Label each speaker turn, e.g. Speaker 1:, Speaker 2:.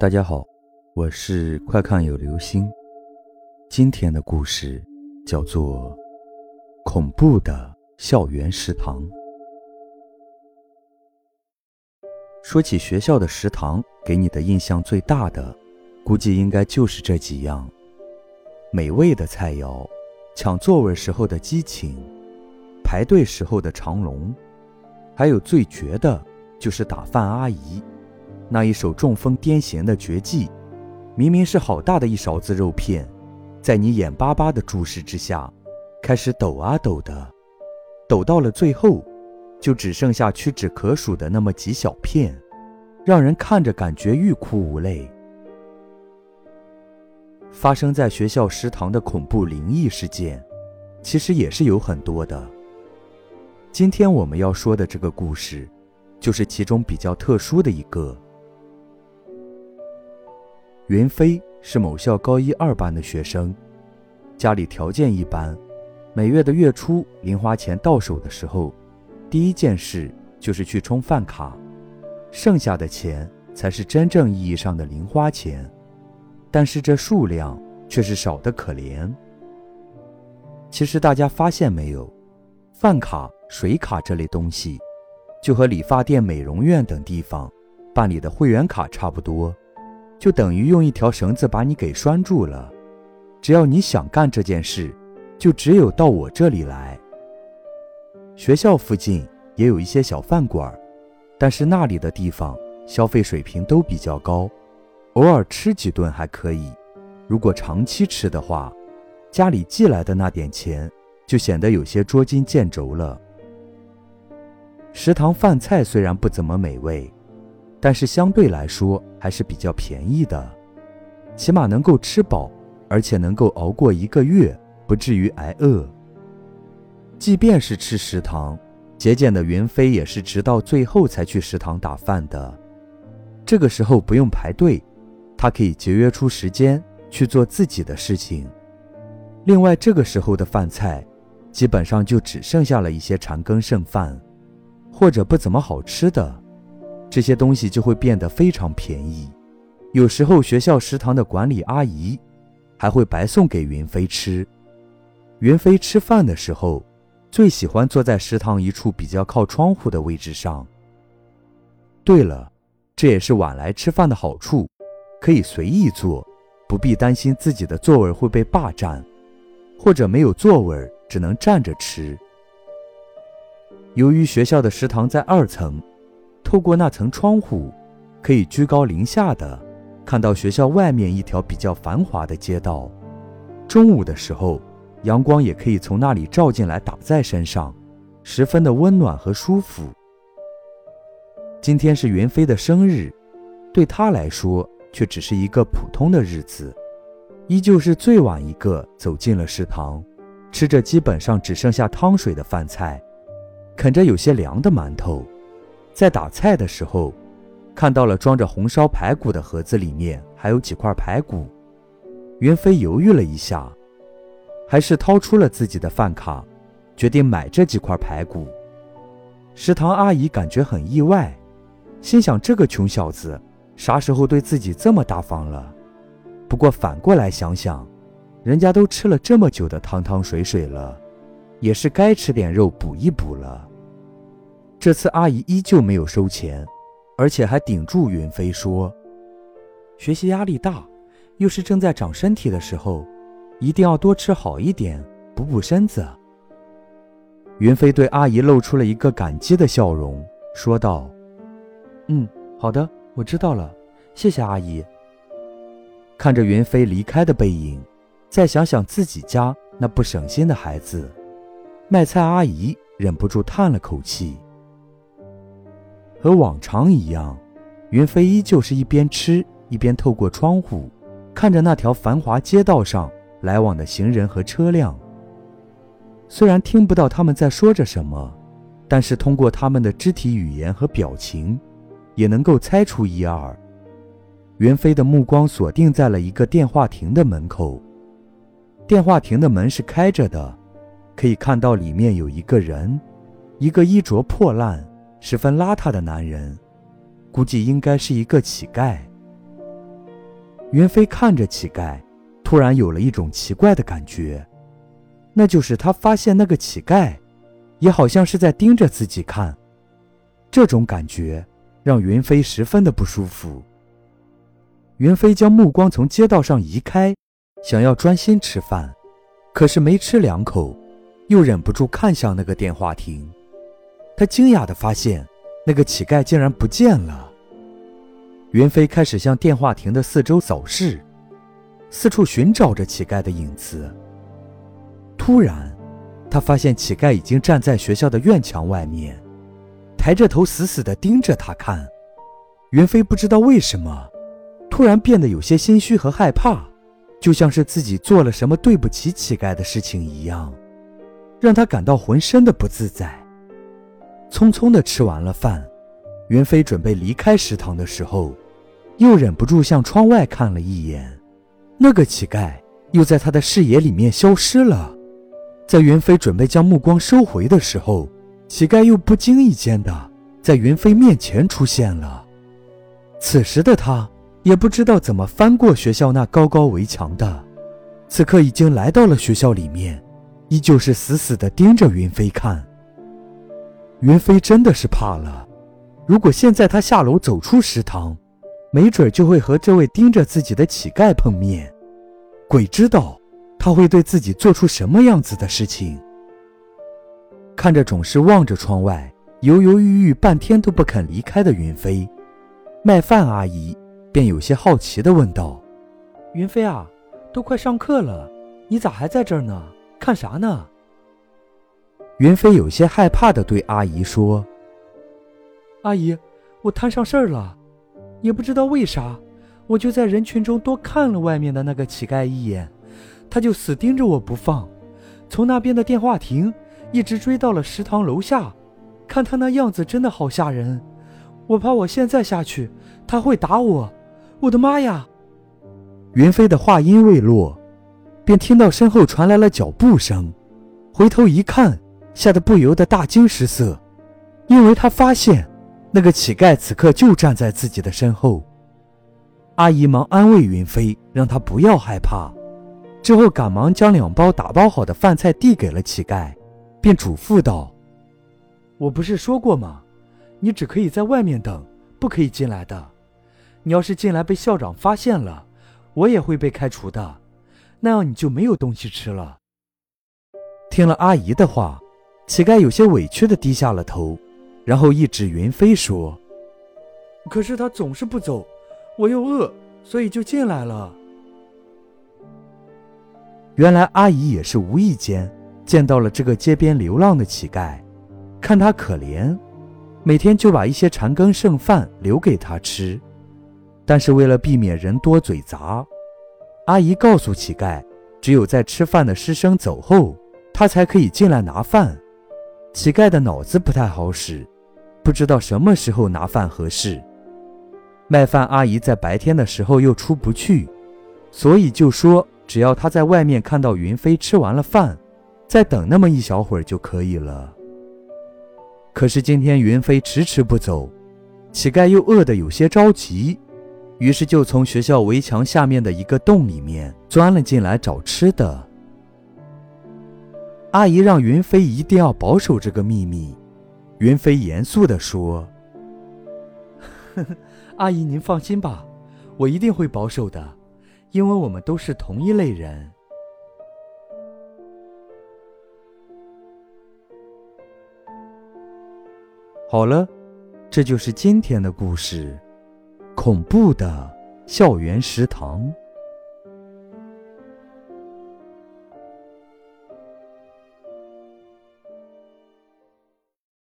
Speaker 1: 大家好，我是快看有流星。今天的故事叫做《恐怖的校园食堂》。说起学校的食堂，给你的印象最大的，估计应该就是这几样：美味的菜肴，抢座位时候的激情，排队时候的长龙，还有最绝的，就是打饭阿姨。那一手中风癫痫的绝技，明明是好大的一勺子肉片，在你眼巴巴的注视之下，开始抖啊抖的，抖到了最后，就只剩下屈指可数的那么几小片，让人看着感觉欲哭无泪。发生在学校食堂的恐怖灵异事件，其实也是有很多的。今天我们要说的这个故事，就是其中比较特殊的一个。云飞是某校高一二班的学生，家里条件一般，每月的月初零花钱到手的时候，第一件事就是去充饭卡，剩下的钱才是真正意义上的零花钱，但是这数量却是少得可怜。其实大家发现没有，饭卡、水卡这类东西，就和理发店、美容院等地方办理的会员卡差不多。就等于用一条绳子把你给拴住了，只要你想干这件事，就只有到我这里来。学校附近也有一些小饭馆，但是那里的地方消费水平都比较高，偶尔吃几顿还可以。如果长期吃的话，家里寄来的那点钱就显得有些捉襟见肘了。食堂饭菜虽然不怎么美味。但是相对来说还是比较便宜的，起码能够吃饱，而且能够熬过一个月，不至于挨饿。即便是吃食堂，节俭的云飞也是直到最后才去食堂打饭的。这个时候不用排队，他可以节约出时间去做自己的事情。另外，这个时候的饭菜，基本上就只剩下了一些残羹剩饭，或者不怎么好吃的。这些东西就会变得非常便宜，有时候学校食堂的管理阿姨还会白送给云飞吃。云飞吃饭的时候，最喜欢坐在食堂一处比较靠窗户的位置上。对了，这也是晚来吃饭的好处，可以随意坐，不必担心自己的座位会被霸占，或者没有座位只能站着吃。由于学校的食堂在二层。透过那层窗户，可以居高临下的看到学校外面一条比较繁华的街道。中午的时候，阳光也可以从那里照进来，打在身上，十分的温暖和舒服。今天是云飞的生日，对他来说却只是一个普通的日子，依旧是最晚一个走进了食堂，吃着基本上只剩下汤水的饭菜，啃着有些凉的馒头。在打菜的时候，看到了装着红烧排骨的盒子，里面还有几块排骨。云飞犹豫了一下，还是掏出了自己的饭卡，决定买这几块排骨。食堂阿姨感觉很意外，心想这个穷小子啥时候对自己这么大方了？不过反过来想想，人家都吃了这么久的汤汤水水了，也是该吃点肉补一补了。这次阿姨依旧没有收钱，而且还顶住云飞说：“学习压力大，又是正在长身体的时候，一定要多吃好一点，补补身子。”云飞对阿姨露出了一个感激的笑容，说道：“嗯，好的，我知道了，谢谢阿姨。”看着云飞离开的背影，再想想自己家那不省心的孩子，卖菜阿姨忍不住叹了口气。和往常一样，云飞依旧是一边吃一边透过窗户，看着那条繁华街道上来往的行人和车辆。虽然听不到他们在说着什么，但是通过他们的肢体语言和表情，也能够猜出一二。云飞的目光锁定在了一个电话亭的门口，电话亭的门是开着的，可以看到里面有一个人，一个衣着破烂。十分邋遢的男人，估计应该是一个乞丐。云飞看着乞丐，突然有了一种奇怪的感觉，那就是他发现那个乞丐，也好像是在盯着自己看。这种感觉让云飞十分的不舒服。云飞将目光从街道上移开，想要专心吃饭，可是没吃两口，又忍不住看向那个电话亭。他惊讶地发现，那个乞丐竟然不见了。云飞开始向电话亭的四周扫视，四处寻找着乞丐的影子。突然，他发现乞丐已经站在学校的院墙外面，抬着头死死地盯着他看。云飞不知道为什么。突然变得有些心虚和害怕，就像是自己做了什么对不起乞丐的事情一样，让他感到浑身的不自在。匆匆的吃完了饭，云飞准备离开食堂的时候，又忍不住向窗外看了一眼，那个乞丐又在他的视野里面消失了。在云飞准备将目光收回的时候，乞丐又不经意间的在云飞面前出现了。此时的他。也不知道怎么翻过学校那高高围墙的，此刻已经来到了学校里面，依旧是死死地盯着云飞看。云飞真的是怕了，如果现在他下楼走出食堂，没准就会和这位盯着自己的乞丐碰面，鬼知道他会对自己做出什么样子的事情。看着总是望着窗外，犹犹豫豫半天都不肯离开的云飞，卖饭阿姨。便有些好奇地问道：“云飞啊，都快上课了，你咋还在这儿呢？看啥呢？”云飞有些害怕的对阿姨说：“阿姨，我摊上事儿了，也不知道为啥，我就在人群中多看了外面的那个乞丐一眼，他就死盯着我不放，从那边的电话亭一直追到了食堂楼下，看他那样子真的好吓人，我怕我现在下去他会打我。”我的妈呀！云飞的话音未落，便听到身后传来了脚步声。回头一看，吓得不由得大惊失色，因为他发现那个乞丐此刻就站在自己的身后。阿姨忙安慰云飞，让他不要害怕，之后赶忙将两包打包好的饭菜递给了乞丐，便嘱咐道：“我不是说过吗？你只可以在外面等，不可以进来的。”你要是进来被校长发现了，我也会被开除的，那样你就没有东西吃了。听了阿姨的话，乞丐有些委屈地低下了头，然后一指云飞说：“可是他总是不走，我又饿，所以就进来了。”原来阿姨也是无意间见到了这个街边流浪的乞丐，看他可怜，每天就把一些残羹剩饭留给他吃。但是为了避免人多嘴杂，阿姨告诉乞丐，只有在吃饭的师生走后，他才可以进来拿饭。乞丐的脑子不太好使，不知道什么时候拿饭合适。卖饭阿姨在白天的时候又出不去，所以就说只要他在外面看到云飞吃完了饭，再等那么一小会儿就可以了。可是今天云飞迟迟不走，乞丐又饿得有些着急。于是就从学校围墙下面的一个洞里面钻了进来找吃的。阿姨让云飞一定要保守这个秘密。云飞严肃地说：“ 阿姨您放心吧，我一定会保守的，因为我们都是同一类人。”好了，这就是今天的故事。恐怖的校园食堂。